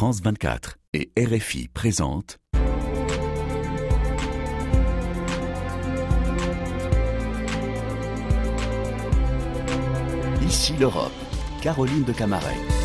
France 24 et RFI présentent Ici l'Europe, Caroline de Camaret.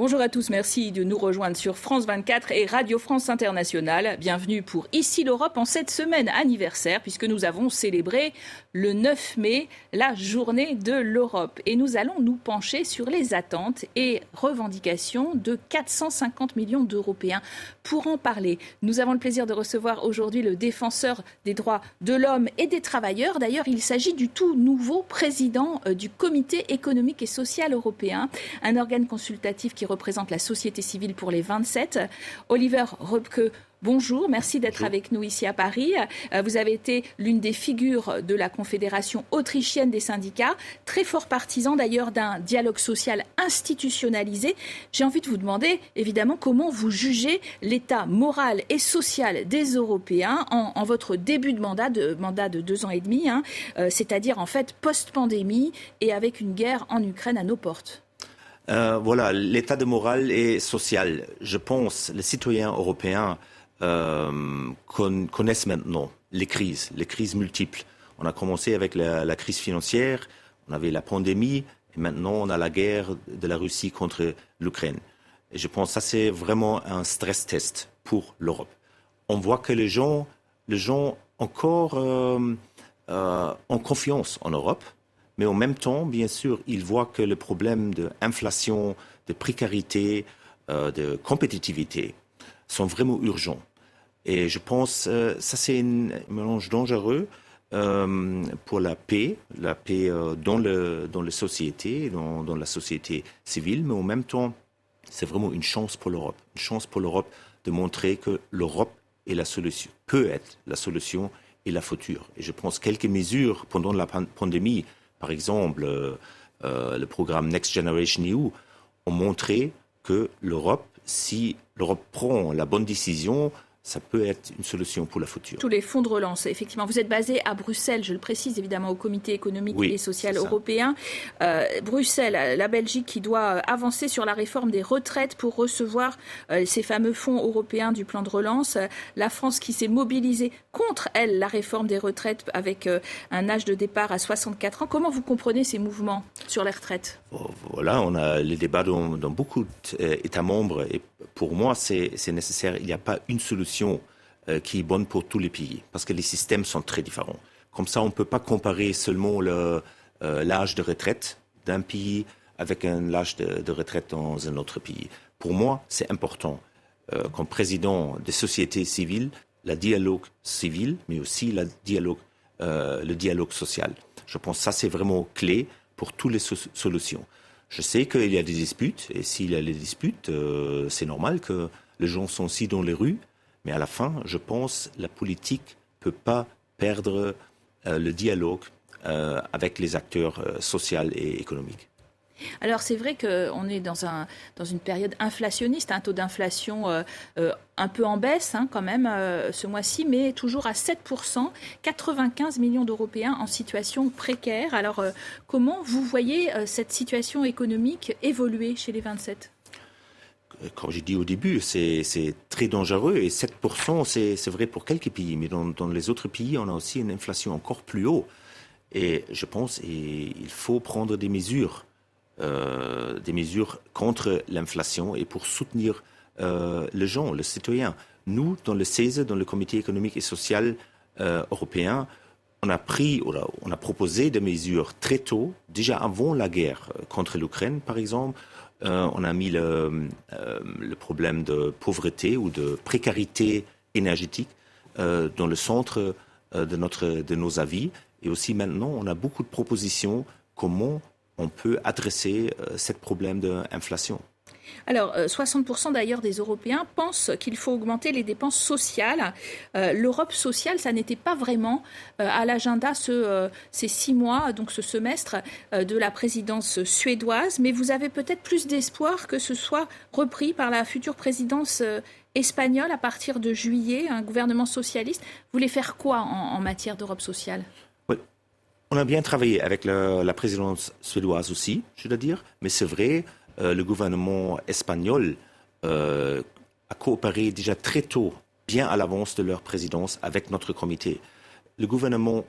Bonjour à tous, merci de nous rejoindre sur France 24 et Radio France Internationale. Bienvenue pour Ici l'Europe en cette semaine anniversaire puisque nous avons célébré le 9 mai la journée de l'Europe et nous allons nous pencher sur les attentes et revendications de 450 millions d'Européens. Pour en parler, nous avons le plaisir de recevoir aujourd'hui le défenseur des droits de l'homme et des travailleurs. D'ailleurs, il s'agit du tout nouveau président euh, du Comité économique et social européen, un organe consultatif qui représente la société civile pour les 27. Oliver Röpke, Bonjour, merci d'être avec nous ici à Paris. Euh, vous avez été l'une des figures de la Confédération autrichienne des syndicats, très fort partisan d'ailleurs d'un dialogue social institutionnalisé. J'ai envie de vous demander évidemment comment vous jugez l'état moral et social des Européens en, votre début de mandat, de mandat de deux ans et demi, hein, euh, c'est-à-dire en fait post-pandémie et avec une guerre en Ukraine à nos portes. Euh, voilà, l'état de morale et social. Je pense les citoyens européens euh, connaissent maintenant les crises, les crises multiples. On a commencé avec la, crise financière, on avait la pandémie, et maintenant on a la guerre de la Russie contre l'Ukraine. Et je pense que ça c'est vraiment un stress test pour l'Europe. On voit que les gens, les gens encore euh, ont confiance en Europe mais en même temps, bien sûr, ils voient que le problème d'inflation, de précarité, euh, de compétitivité sont vraiment urgents. Et je pense que euh, ça, c'est un mélange dangereux euh, pour la paix, la paix dans, le, dans les sociétés, dans, dans la société civile, mais en même temps, c'est vraiment une chance pour l'Europe. Une chance pour l'Europe de montrer que l'Europe est la solution, peut être la solution et la future. Et je pense quelques mesures pendant la pandémie par exemple, euh, euh, le programme Next Generation EU, ont montré que l'Europe, si l'Europe prend la bonne décision, ça peut être une solution pour la future. Tous les fonds de relance, effectivement. Vous êtes basé à Bruxelles, je le précise évidemment, au Comité économique et social européen. Euh, Bruxelles, la Belgique qui doit avancer sur la réforme des retraites pour recevoir euh, ces fameux fonds européens du plan de relance. La France qui s'est mobilisée contre, elle, la réforme des retraites avec euh, un âge de départ à 64 ans. Comment vous comprenez ces mouvements sur les retraites? Voilà, on a les débats dans, dans beaucoup d'États membres et pour moi, c'est nécessaire. Il n'y a pas une solution euh, qui est bonne pour tous les pays, parce que les systèmes sont très différents. Comme ça, on ne peut pas comparer seulement euh, l'âge de retraite d'un pays avec un âge de, retraite dans un autre pays. Pour moi, c'est important, euh, comme président des sociétés civiles, le dialogue civil, mais aussi la dialogue, le dialogue social. Je pense que ça, c'est vraiment clé pour toutes les solutions. Je sais qu'il y a des disputes, et s'il y a des disputes, euh, c'est normal que les gens sont aussi dans les rues, mais à la fin, je pense la politique ne peut pas perdre euh, le dialogue euh, avec les acteurs sociaux et économiques. Alors c'est vrai qu'on est dans, un, dans une période inflationniste, un taux d'inflation euh, euh, un peu en baisse hein, quand même euh, ce mois-ci, mais toujours à 7%, 95 millions d'Européens en situation précaire. Alors comment vous voyez cette situation économique évoluer chez les 27 comme j'ai dit au début, c'est très dangereux et 7%, c'est vrai pour quelques pays, mais dans, dans, les autres pays, on a aussi une inflation encore plus haute. Et je pense qu'il faut prendre des mesures des mesures contre l'inflation et pour soutenir euh, les gens, les citoyens. Nous, dans le CESE, dans le Comité économique et social euh, européen, on a pris, on a proposé des mesures très tôt, déjà avant la guerre contre l'Ukraine, par exemple. on a mis le, le, problème de pauvreté ou de précarité énergétique dans le centre de, notre, de nos avis. Et aussi maintenant, on a beaucoup de propositions comment on peut adresser euh, ce problème d'inflation. Alors, 60% euh, d'ailleurs des Européens pensent qu'il faut augmenter les dépenses sociales. Euh, L'Europe sociale, ça n'était pas vraiment à l'agenda ce, ces six mois, donc ce semestre de la présidence suédoise, mais vous avez peut-être plus d'espoir que ce soit repris par la future présidence espagnole à partir de juillet, un gouvernement socialiste. Vous voulez faire quoi en matière d'Europe sociale? On a bien travaillé avec la, présidence suédoise aussi, je dois dire, mais c'est vrai, euh, le gouvernement espagnol euh, a coopéré déjà très tôt, bien à l'avance de leur présidence, avec notre comité. Le gouvernement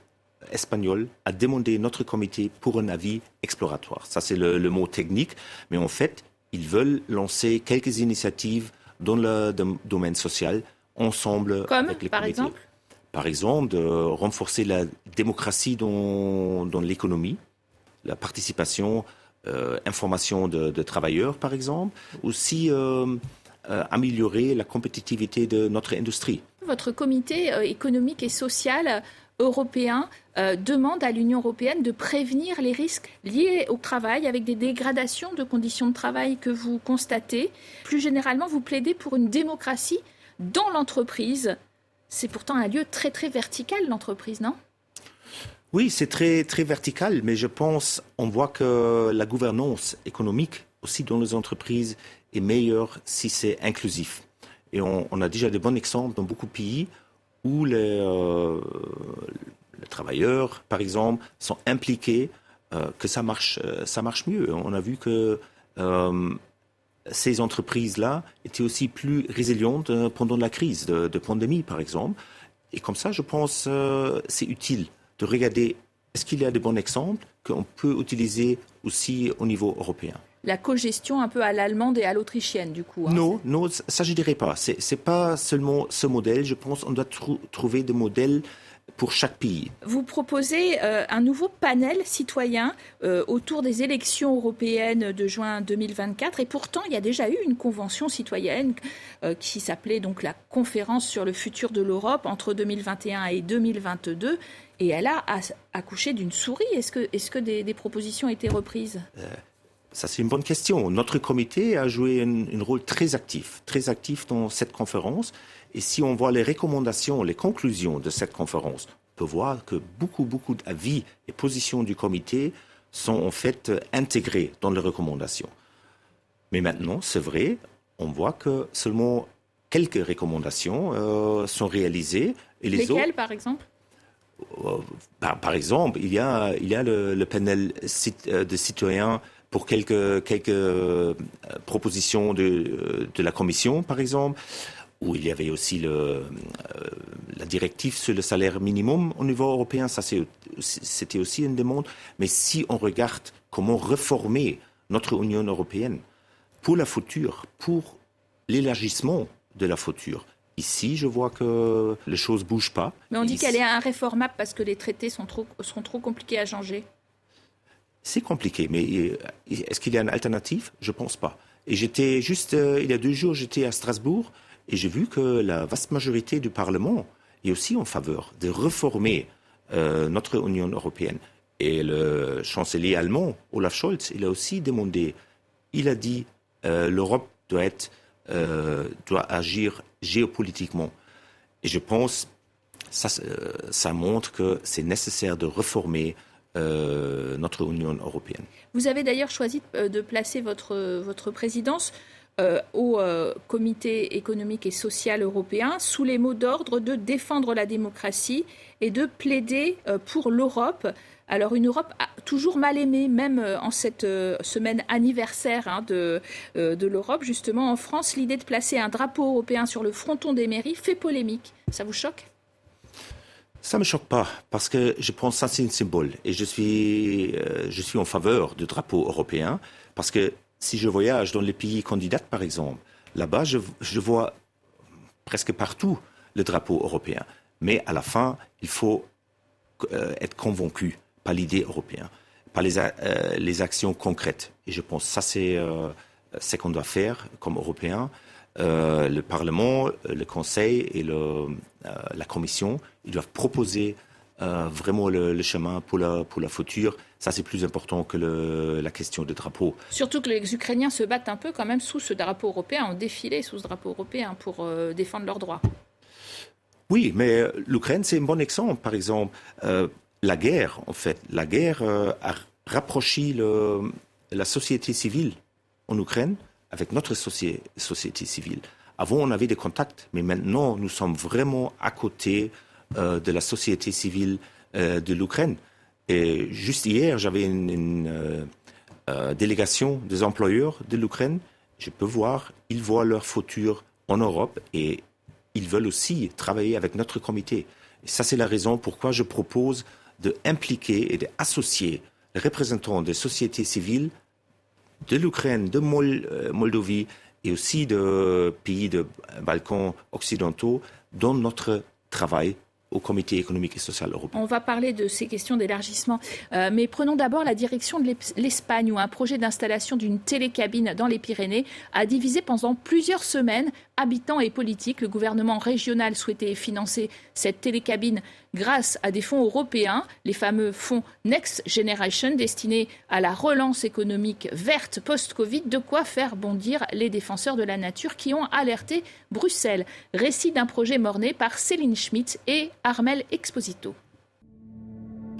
espagnol a demandé notre comité pour un avis exploratoire. Ça, c'est le, mot technique, mais en fait, ils veulent lancer quelques initiatives dans le domaine social ensemble Comme, avec les par exemple? Par exemple, de renforcer la démocratie dans, l'économie, la participation, euh, information de, travailleurs, par exemple, aussi euh, euh, améliorer la compétitivité de notre industrie. Votre comité économique et social européen demande à l'Union européenne de prévenir les risques liés au travail avec des dégradations de conditions de travail que vous constatez. Plus généralement, vous plaidez pour une démocratie dans l'entreprise c'est pourtant un lieu très très vertical, l'entreprise, non? Oui, c'est très très vertical, mais je pense, on voit que la gouvernance économique aussi dans les entreprises est meilleure si c'est inclusif. Et on, a déjà de bons exemples dans beaucoup de pays où les, euh, travailleurs, par exemple, sont impliqués, euh, que ça marche, euh, ça marche mieux. On a vu que ces entreprises-là étaient aussi plus résilientes euh, pendant la crise de, pandémie, par exemple. Et comme ça, je pense euh, c'est utile de regarder est-ce qu'il y a des bons exemples qu'on peut utiliser aussi au niveau européen. La co-gestion un peu à l'allemande et à l'autrichienne, du coup. Hein, non, non, ça je dirais pas. C'est, n'est pas seulement ce modèle. Je pense qu'on doit trouver des modèles pour chaque pays. Vous proposez euh, un nouveau panel citoyen euh, autour des élections européennes de juin 2024 et pourtant il y a déjà eu une convention citoyenne euh, qui s'appelait donc la conférence sur le futur de l'Europe entre 2021 et 2022 et elle a accouché d'une souris. Est-ce que, est que des, des, propositions ont été reprises ça, c'est une bonne question. Notre comité a joué un, rôle très actif, très actif dans cette conférence. Et si on voit les recommandations, les conclusions de cette conférence, on peut voir que beaucoup, beaucoup d'avis et positions du comité sont en fait intégrés dans les recommandations. Mais maintenant, c'est vrai, on voit que seulement quelques recommandations euh, sont réalisées. Et les Lesquelles, par exemple? Euh, par, exemple, il y a, il y a le, panel euh, de citoyens pour quelques, quelques propositions de, de la Commission, par exemple où il y avait aussi le, euh, la directive sur le salaire minimum au niveau européen. Ça, c'était aussi une demande. Mais si on regarde comment réformer notre Union européenne pour la future, pour l'élargissement de la future, Ici, je vois que les choses bougent pas. Mais on dit qu'elle est irréformable parce que les traités sont trop, seront trop compliqués à changer. C'est compliqué, mais euh, est-ce qu'il y a une alternative? Je pense pas. Et j'étais juste, euh, il y a deux jours, j'étais à Strasbourg et j'ai vu que la vaste majorité du Parlement est aussi en faveur de réformer euh, notre Union européenne. Et le chancelier allemand, Olaf Scholz, il a aussi demandé, il a dit, l'Europe doit, agir géopolitiquement. Et je pense, ça montre que c'est nécessaire de réformer notre Union européenne. Vous avez d'ailleurs choisi de placer votre, votre présidence euh, au euh, Comité économique et social européen sous les mots d'ordre de défendre la démocratie et de plaider euh, pour l'Europe. Alors une Europe toujours mal aimée, même en cette semaine anniversaire hein, de, de l'Europe, justement en France, l'idée de placer un drapeau européen sur le fronton des mairies fait polémique. Ça vous choque? Ça me choque pas parce que je pense que c'est un symbole et je suis je suis en faveur du drapeau européen parce que si je voyage dans les pays candidats, par exemple, là-bas, je, vois presque partout le drapeau européen. Mais à la fin, il faut euh, être convaincu par l'idée européenne, par les, euh, les, actions concrètes. Et je pense que ça, c'est euh, ce qu'on doit faire comme Européens. Le Parlement, le Conseil et le, la Commission, ils doivent proposer vraiment le, le, chemin pour la, pour la future ça, c'est plus important que la question des drapeaux. Surtout que les Ukrainiens se battent un peu quand même sous ce drapeau européen, ont défilé sous ce drapeau européen pour euh, défendre leurs droits. Oui, mais euh, l'Ukraine, c'est un bon exemple. Par exemple, euh, la guerre, en fait, la guerre a rapproché la société civile en Ukraine avec notre société civile. Avant, on avait des contacts, mais maintenant, nous sommes vraiment à côté de la société civile de l'Ukraine. Et juste hier, j'avais une, délégation des employeurs de l'Ukraine. Je peux voir, ils voient leur futur en Europe et ils veulent aussi travailler avec notre comité. Ça, c'est la raison pourquoi je propose d'impliquer et d'associer les représentants des sociétés civiles de l'Ukraine, de euh, Moldovie et aussi de pays de Balkans occidentaux dans notre travail au Comité économique et social européen. On va parler de ces questions d'élargissement, euh, mais prenons d'abord la direction de l'Espagne où un projet d'installation d'une télécabine dans les Pyrénées a divisé pendant plusieurs semaines habitants et politiques. Le gouvernement régional souhaitait financer cette télécabine grâce à des fonds européens, les fameux fonds Next Generation destinés à la relance économique verte post-Covid, de quoi faire bondir les défenseurs de la nature qui ont alerté Bruxelles. Récit d'un projet morné par Céline Schmitt et Armel Exposito.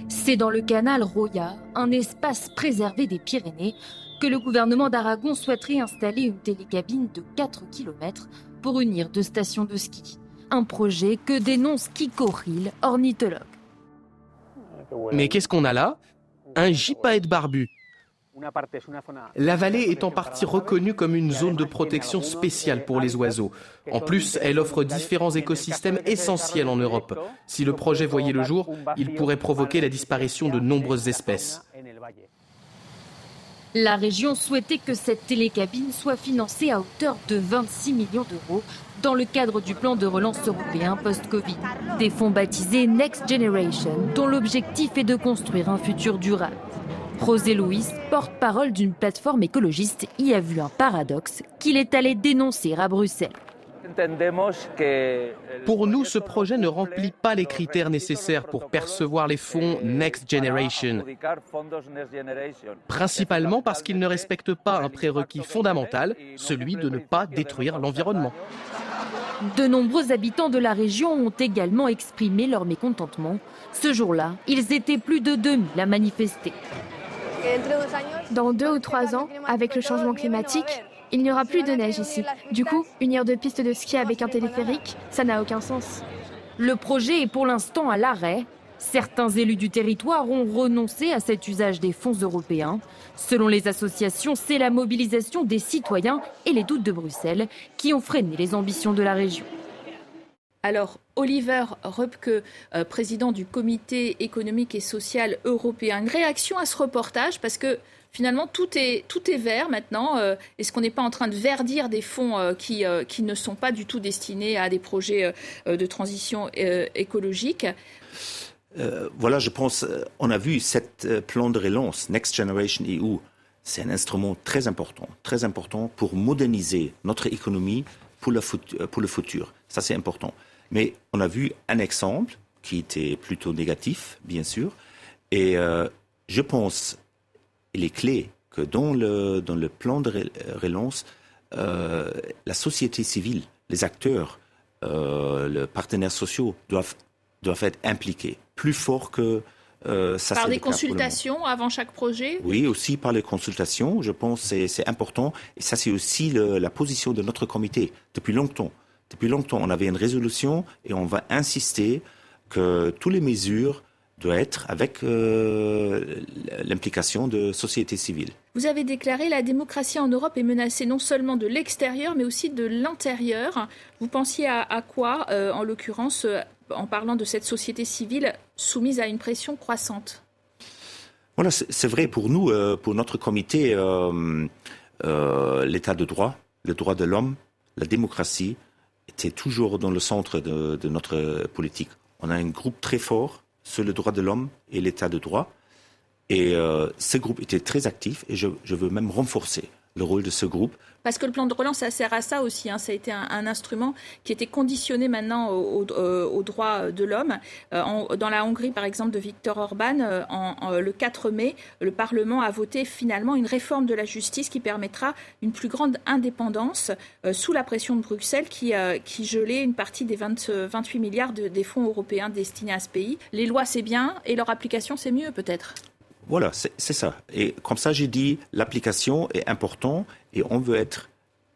C'est dans le canal Roya, un espace préservé des Pyrénées, que le gouvernement d'Aragon souhaiterait installer une télécabine de 4 km pour unir deux stations de ski. Un projet que dénonce Kiko Ril, ornithologue. Mais qu'est-ce qu'on a là? Un gypaète barbu. La vallée est en partie reconnue comme une zone de protection spéciale pour les oiseaux. En plus, elle offre différents écosystèmes essentiels en Europe. Si le projet voyait le jour, il pourrait provoquer la disparition de nombreuses espèces. La région souhaitait que cette télécabine soit financée à hauteur de 26 millions d'euros dans le cadre du plan de relance européen post-Covid. Des fonds baptisés Next Generation, dont l'objectif est de construire un futur durable. José Luis, porte-parole d'une plateforme écologiste, y a vu un paradoxe qu'il est allé dénoncer à Bruxelles. Pour nous, ce projet ne remplit pas les critères nécessaires pour percevoir les fonds Next Generation, principalement parce qu'il ne respecte pas un prérequis fondamental, celui de ne pas détruire l'environnement. De nombreux habitants de la région ont également exprimé leur mécontentement. Ce jour-là, ils étaient plus de 2000 à manifester. Dans deux ou trois ans, avec le changement climatique, il n'y aura plus de neige ici. Du coup, une heure de piste de ski avec un téléphérique, ça n'a aucun sens. Le projet est pour l'instant à l'arrêt. Certains élus du territoire ont renoncé à cet usage des fonds européens. Selon les associations, c'est la mobilisation des citoyens et les doutes de Bruxelles qui ont freiné les ambitions de la région. Alors, Oliver Rupke, euh, président du Comité économique et social européen, une réaction à ce reportage parce que finalement, tout est, vert maintenant. Euh, est-ce qu'on n'est pas en train de verdir des fonds euh, qui, euh, ne sont pas du tout destinés à des projets de transition écologique voilà, je pense, on a vu cette plan de relance, Next Generation EU, c'est un instrument très important, très important pour moderniser notre économie pour pour le futur. Ça, c'est important. Mais on a vu un exemple qui était plutôt négatif, bien sûr. Et je pense il est clé que dans le, dans le plan de relance, euh, la société civile, les acteurs, euh, les partenaires sociaux doivent, doivent être impliqués plus fort que euh, ça. Par des consultations avant chaque projet? Oui, aussi par les consultations. Je pense que c'est important. Et ça, c'est aussi la position de notre comité depuis longtemps. Depuis longtemps, on avait une résolution et on va insister que toutes les mesures doit être avec euh, l'implication de société civile. Vous avez déclaré la démocratie en Europe est menacée non seulement de l'extérieur, mais aussi de l'intérieur. Vous pensiez à, quoi, euh, en l'occurrence, euh, en parlant de cette société civile soumise à une pression croissante? Voilà, c'est vrai pour nous, pour notre comité, l'état de droit, le droit de l'homme, la démocratie était toujours dans le centre de, notre politique. On a un groupe très fort sur le droit de l'homme et l'état de droit. Et euh, ce groupe était très actif et je veux même renforcer le rôle de ce groupe parce que le plan de relance, ça sert à ça aussi. Hein. Ça a été un, instrument qui était conditionné maintenant aux au, droits de l'homme. Euh, dans la Hongrie, par exemple, de Viktor Orban, euh, le 4 mai, le Parlement a voté finalement une réforme de la justice qui permettra une plus grande indépendance euh, sous la pression de Bruxelles qui, qui gelait une partie des 28 milliards des fonds européens destinés à ce pays. Les lois, c'est bien et leur application, c'est mieux peut-être. Voilà, c'est ça. Et comme ça, j'ai dit, l'application est importante et on veut être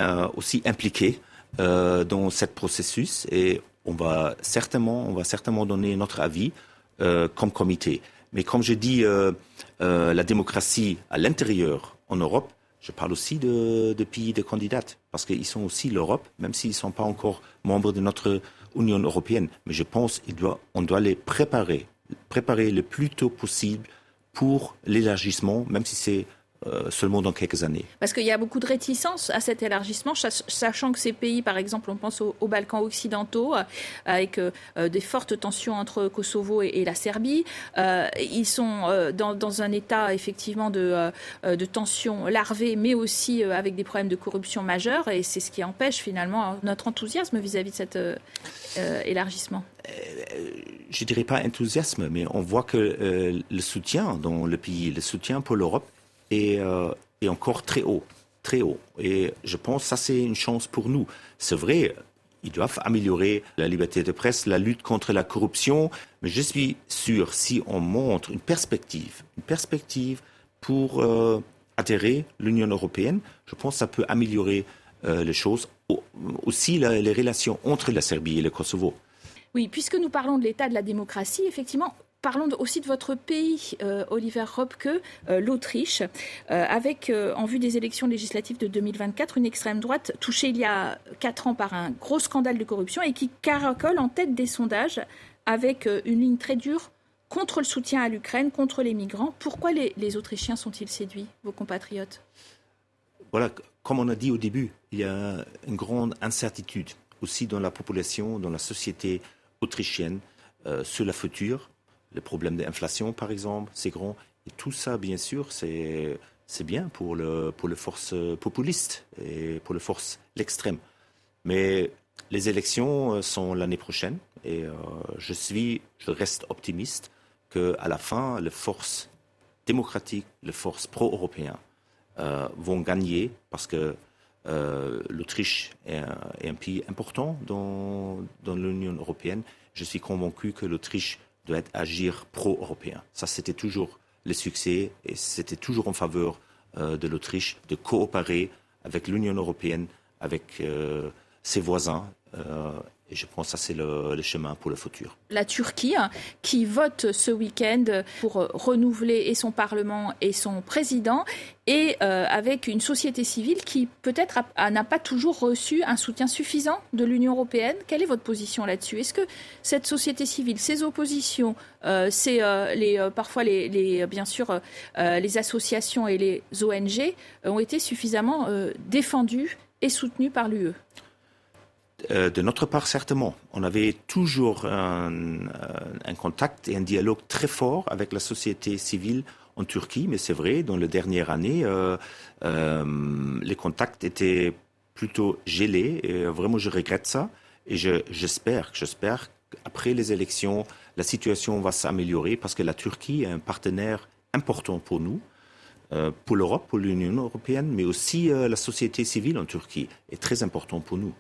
euh, aussi impliqué euh, dans ce processus et on va certainement, on va certainement donner notre avis euh, comme comité. Mais comme je dis, la démocratie à l'intérieur en Europe, je parle aussi de, pays de candidates, parce qu'ils sont aussi l'Europe, même s'ils ne sont pas encore membres de notre Union européenne. Mais je pense qu'on doit, doit les préparer, préparer le plus tôt possible pour l'élargissement, même si c'est euh, seulement dans quelques années. Parce qu'il y a beaucoup de réticence à cet élargissement, sachant que ces pays, par exemple, on pense aux, Balkans occidentaux, euh, avec euh, des fortes tensions entre Kosovo et, la Serbie. ils sont dans, un état effectivement de, de tension larvée, mais aussi avec des problèmes de corruption majeurs, et c'est ce qui empêche finalement notre enthousiasme vis-à-vis de cet élargissement. Je dirais pas enthousiasme, mais on voit que le soutien dans le pays, le soutien pour l'Europe euh, est, encore très haut, très haut. Et je pense que ça, c'est une chance pour nous. C'est vrai, ils doivent améliorer la liberté de presse, la lutte contre la corruption, mais je suis sûr, si on montre une perspective, une perspective pour euh, atterrir l'Union européenne, je pense que ça peut améliorer euh, les choses, aussi les relations entre la Serbie et le Kosovo. Oui, puisque nous parlons de l'état de la démocratie, effectivement, Parlons aussi de votre pays, euh, Oliver Robke, euh, l'Autriche, euh, avec, en vue des élections législatives de 2024, une extrême droite touchée il y a quatre ans par un gros scandale de corruption et qui caracole en tête des sondages avec une ligne très dure contre le soutien à l'Ukraine, contre les migrants. Pourquoi les, les Autrichiens sont-ils séduits, vos compatriotes? Voilà, comme on a dit au début, il y a une grande incertitude aussi dans la population, dans la société autrichienne sur la future le problème d'inflation, par exemple, c'est grand. Et tout ça, bien sûr, c'est c'est bien pour le pour les forces populistes et pour les forces l'extrême. Mais les élections euh, sont l'année prochaine et euh, je suis, je reste optimiste que à la fin, les forces démocratiques, les forces pro-européennes euh, vont gagner parce que l'Autriche est, est, un pays important dans, dans l'Union européenne. Je suis convaincu que l'Autriche doit agir pro-européen. Ça, c'était toujours le succès et c'était toujours en faveur euh, de l'Autriche de coopérer avec l'Union européenne, avec euh, ses voisins. Et je pense que ça, c'est le, chemin pour le futur. La Turquie, hein, qui vote ce week-end pour renouveler son Parlement et son président, et euh, avec une société civile qui peut-être n'a pas toujours reçu un soutien suffisant de l'Union européenne. Quelle est votre position là-dessus? Est-ce que cette société civile, ses oppositions, euh, euh, parfois les, bien sûr les associations et les ONG ont été suffisamment défendues et soutenues par l'UE euh, de notre part, certainement. On avait toujours un, contact et un dialogue très fort avec la société civile en Turquie, mais c'est vrai, dans les dernières années, euh, euh, les contacts étaient plutôt gelés. Vraiment, je regrette ça. Et j'espère, j'espère qu'après les élections, la situation va s'améliorer parce que la Turquie est un partenaire important pour nous. pour l'Europe, pour l'Union européenne, mais aussi la société civile en Turquie est très important pour nous.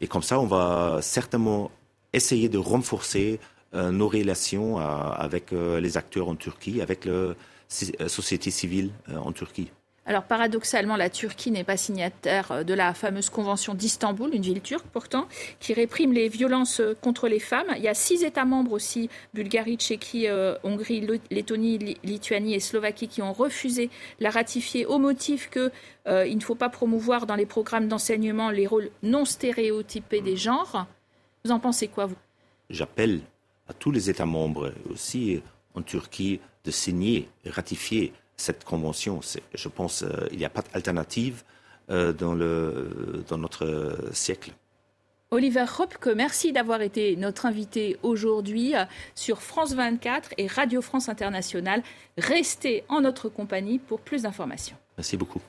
Et comme ça, on va certainement essayer de renforcer euh, nos relations euh, avec euh, les acteurs en Turquie, avec la société civile en Turquie. Alors paradoxalement, la Turquie n'est pas signataire de la fameuse convention d'Istanbul, une ville turque pourtant, qui réprime les violences contre les femmes. Il y a six États membres aussi, Bulgarie, Tchéquie, Hongrie, Lettonie, Lituanie et Slovaquie, qui ont refusé la ratifier au motif qu'il ne faut pas promouvoir dans les programmes d'enseignement les rôles non stéréotypés des genres. Vous en pensez quoi, vous? J'appelle à tous les États membres, aussi en Turquie, de signer et ratifier cette convention. Je pense qu'il euh, n'y a pas d'alternative euh, dans, le, dans notre siècle. Oliver Hopke, merci d'avoir été notre invité aujourd'hui euh, sur France 24 et Radio France Internationale. Restez en notre compagnie pour plus d'informations. Merci beaucoup.